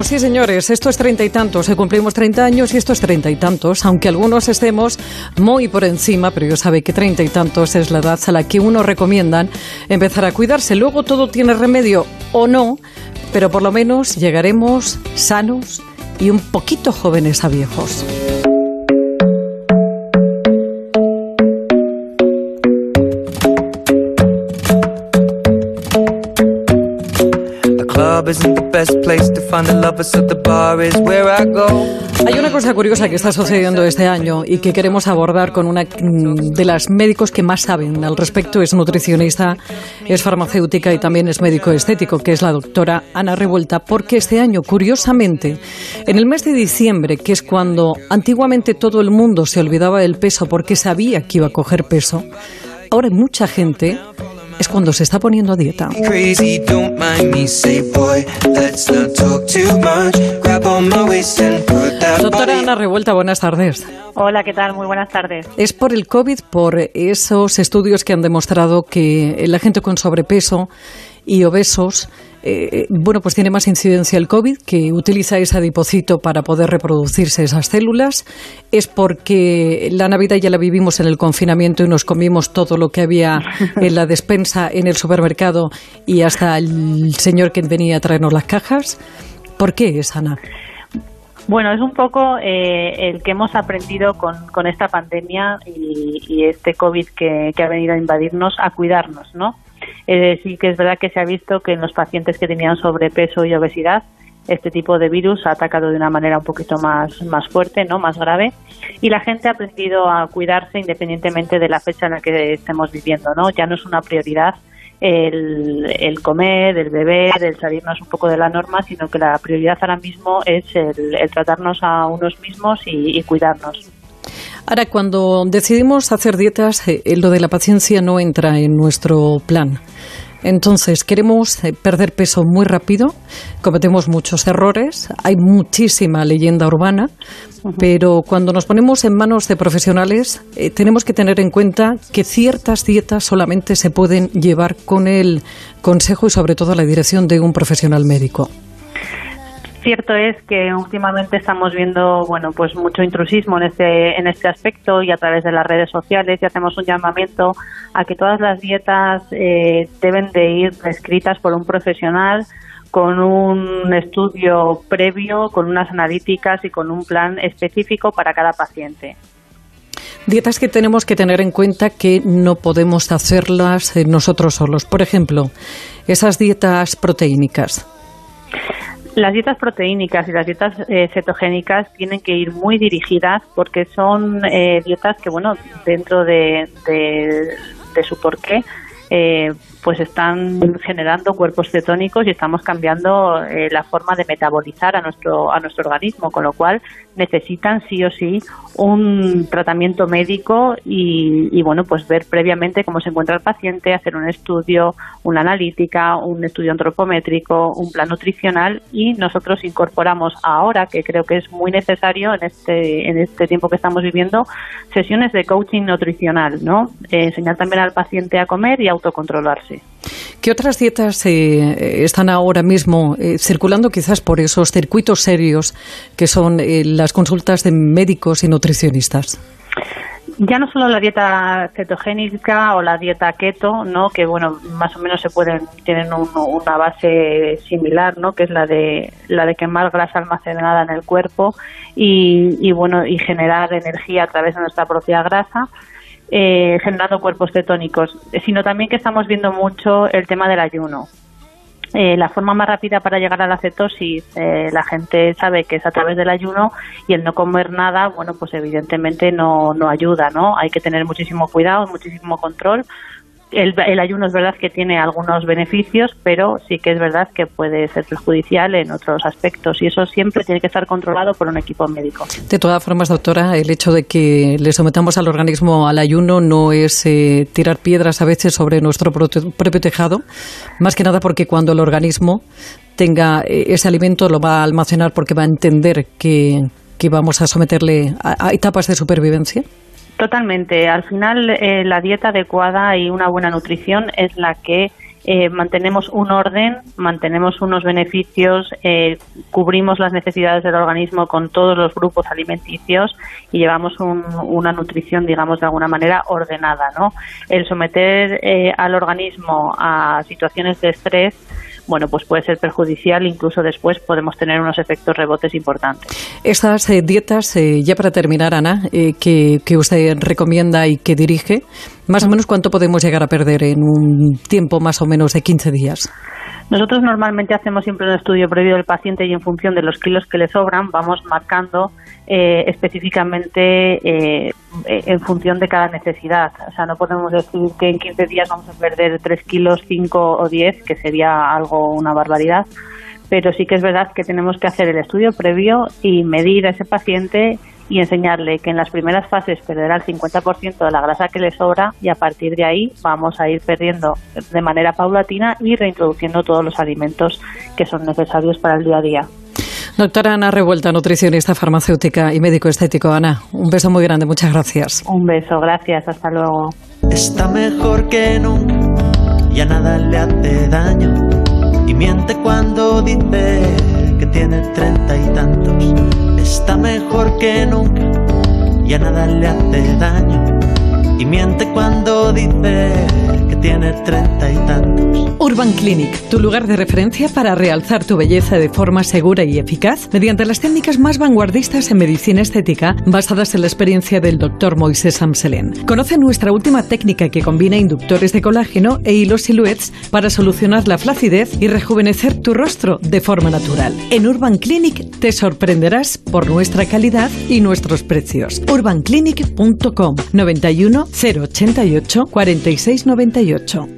Sí, señores, esto es treinta y tantos. Se cumplimos treinta años y esto es treinta y tantos. Aunque algunos estemos muy por encima, pero yo sabe que treinta y tantos es la edad a la que uno recomiendan empezar a cuidarse. Luego todo tiene remedio o no, pero por lo menos llegaremos sanos y un poquito jóvenes a viejos. Hay una cosa curiosa que está sucediendo este año y que queremos abordar con una de las médicos que más saben al respecto. Es nutricionista, es farmacéutica y también es médico estético, que es la doctora Ana Revuelta, porque este año, curiosamente, en el mes de diciembre, que es cuando antiguamente todo el mundo se olvidaba del peso porque sabía que iba a coger peso, ahora mucha gente es cuando se está poniendo a dieta. Doctora Ana Revuelta, buenas tardes. Hola, ¿qué tal? Muy buenas tardes. Es por el COVID, por esos estudios que han demostrado que la gente con sobrepeso y obesos eh, bueno, pues tiene más incidencia el COVID, que utiliza ese adipocito para poder reproducirse esas células. Es porque la Navidad ya la vivimos en el confinamiento y nos comimos todo lo que había en la despensa, en el supermercado y hasta el señor que venía a traernos las cajas. ¿Por qué es, Ana? Bueno, es un poco eh, el que hemos aprendido con, con esta pandemia y, este COVID que, ha venido a invadirnos, a cuidarnos, ¿no? Eh, sí que es verdad que se ha visto que en los pacientes que tenían sobrepeso y obesidad, este tipo de virus ha atacado de una manera un poquito más, más fuerte, ¿no? más grave, y la gente ha aprendido a cuidarse independientemente de la fecha en la que estemos viviendo. ¿no? Ya no es una prioridad el, comer, el beber, el salirnos un poco de la norma, sino que la prioridad ahora mismo es el, tratarnos a unos mismos y cuidarnos. Ahora, cuando decidimos hacer dietas, eh, lo de la paciencia no entra en nuestro plan. Entonces, queremos eh, perder peso muy rápido, cometemos muchos errores, hay muchísima leyenda urbana, pero cuando nos ponemos en manos de profesionales, eh, tenemos que tener en cuenta que ciertas dietas solamente se pueden llevar con el consejo y sobre todo la dirección de un profesional médico. Cierto es que últimamente estamos viendo, bueno, pues mucho intrusismo en este en este aspecto y a través de las redes sociales y hacemos un llamamiento a que todas las dietas eh, deben de ir prescritas por un profesional con un estudio previo, con unas analíticas y con un plan específico para cada paciente. Dietas que tenemos que tener en cuenta que no podemos hacerlas eh, nosotros solos. Por ejemplo, esas dietas proteínicas. Las dietas proteínicas y las dietas eh, cetogénicas tienen que ir muy dirigidas porque son eh, dietas que, bueno, dentro de, de, su porqué, eh, pues están generando cuerpos cetónicos y estamos cambiando eh, la forma de metabolizar a nuestro a nuestro organismo, con lo cual necesitan sí o sí un tratamiento médico y, bueno, pues ver previamente cómo se encuentra el paciente, hacer un estudio, una analítica, un estudio antropométrico, un plan nutricional y nosotros incorporamos ahora, que creo que es muy necesario en este en este tiempo que estamos viviendo, sesiones de coaching nutricional, ¿no? Eh, enseñar también al paciente a comer y autocontrolarse. ¿Qué otras dietas eh, están ahora mismo eh, circulando quizás por esos circuitos serios que son eh, las consultas de médicos y nutricionistas? ya no solo la dieta cetogénica o la dieta keto, ¿no? que bueno, más o menos se pueden tienen una base similar, ¿no? que es la de la de quemar grasa almacenada en el cuerpo y, y bueno, y generar energía a través de nuestra propia grasa eh, generando cuerpos cetónicos, sino también que estamos viendo mucho el tema del ayuno. Eh, la forma más rápida para llegar a la cetosis, eh, la gente sabe que es a través del ayuno y el no comer nada, bueno, pues evidentemente no, no ayuda, ¿no? Hay que tener muchísimo cuidado, muchísimo control, el, ayuno es verdad que tiene algunos beneficios, pero sí que es verdad que puede ser perjudicial en otros aspectos y eso siempre tiene que estar controlado por un equipo médico. De todas formas, doctora, el hecho de que le sometamos al organismo al ayuno no es eh, tirar piedras a veces sobre nuestro propio tejado, más que nada porque cuando el organismo tenga eh, ese alimento lo va a almacenar porque va a entender que, vamos a someterle a etapas de supervivencia. Totalmente. Al final, eh, la dieta adecuada y una buena nutrición es la que eh, mantenemos un orden, mantenemos unos beneficios, eh, cubrimos las necesidades del organismo con todos los grupos alimenticios y llevamos una nutrición, digamos, de alguna manera ordenada. ¿no? El someter eh, al organismo a situaciones de estrés bueno, pues puede ser perjudicial, incluso después podemos tener unos efectos rebotes importantes. Estas dietas, ya para terminar, Ana, que, que, usted recomienda y que dirige, más o menos cuánto podemos llegar a perder en un tiempo más o menos de 15 días. Nosotros normalmente hacemos siempre un estudio previo del paciente y en función de los kilos que le sobran vamos marcando eh, específicamente eh, en función de cada necesidad. O sea, no podemos decir que en 15 días vamos a perder 3 kilos, 5 o 10, que sería algo, una barbaridad. Pero sí que es verdad que tenemos que hacer el estudio previo y medir a ese paciente y enseñarle que en las primeras fases perderá el 50% de la grasa que le sobra y a partir de ahí vamos a ir perdiendo de manera paulatina y reintroduciendo todos los alimentos que son necesarios para el día a día. Doctora Ana Revuelta, nutricionista farmacéutica y médico estético. Ana, un beso muy grande, muchas gracias. Un beso, gracias, hasta luego. Está mejor que nunca, ya nada le hace daño. Y miente cuando dice que tiene treinta y tantos. Está mejor que nunca, ya nada le hace daño. Y miente cuando dice tiene treinta y tantos. Urban Clinic, tu lugar de referencia para realzar tu belleza de forma segura y eficaz mediante las técnicas más vanguardistas en medicina estética basadas en la experiencia del doctor Moisés Amselén. Conoce nuestra última técnica que combina inductores de colágeno e hilos silhouettes para solucionar la flacidez y rejuvenecer tu rostro de forma natural. En Urban Clinic te sorprenderás por nuestra calidad y nuestros precios. urbanclinic.com 91 088 4698 38.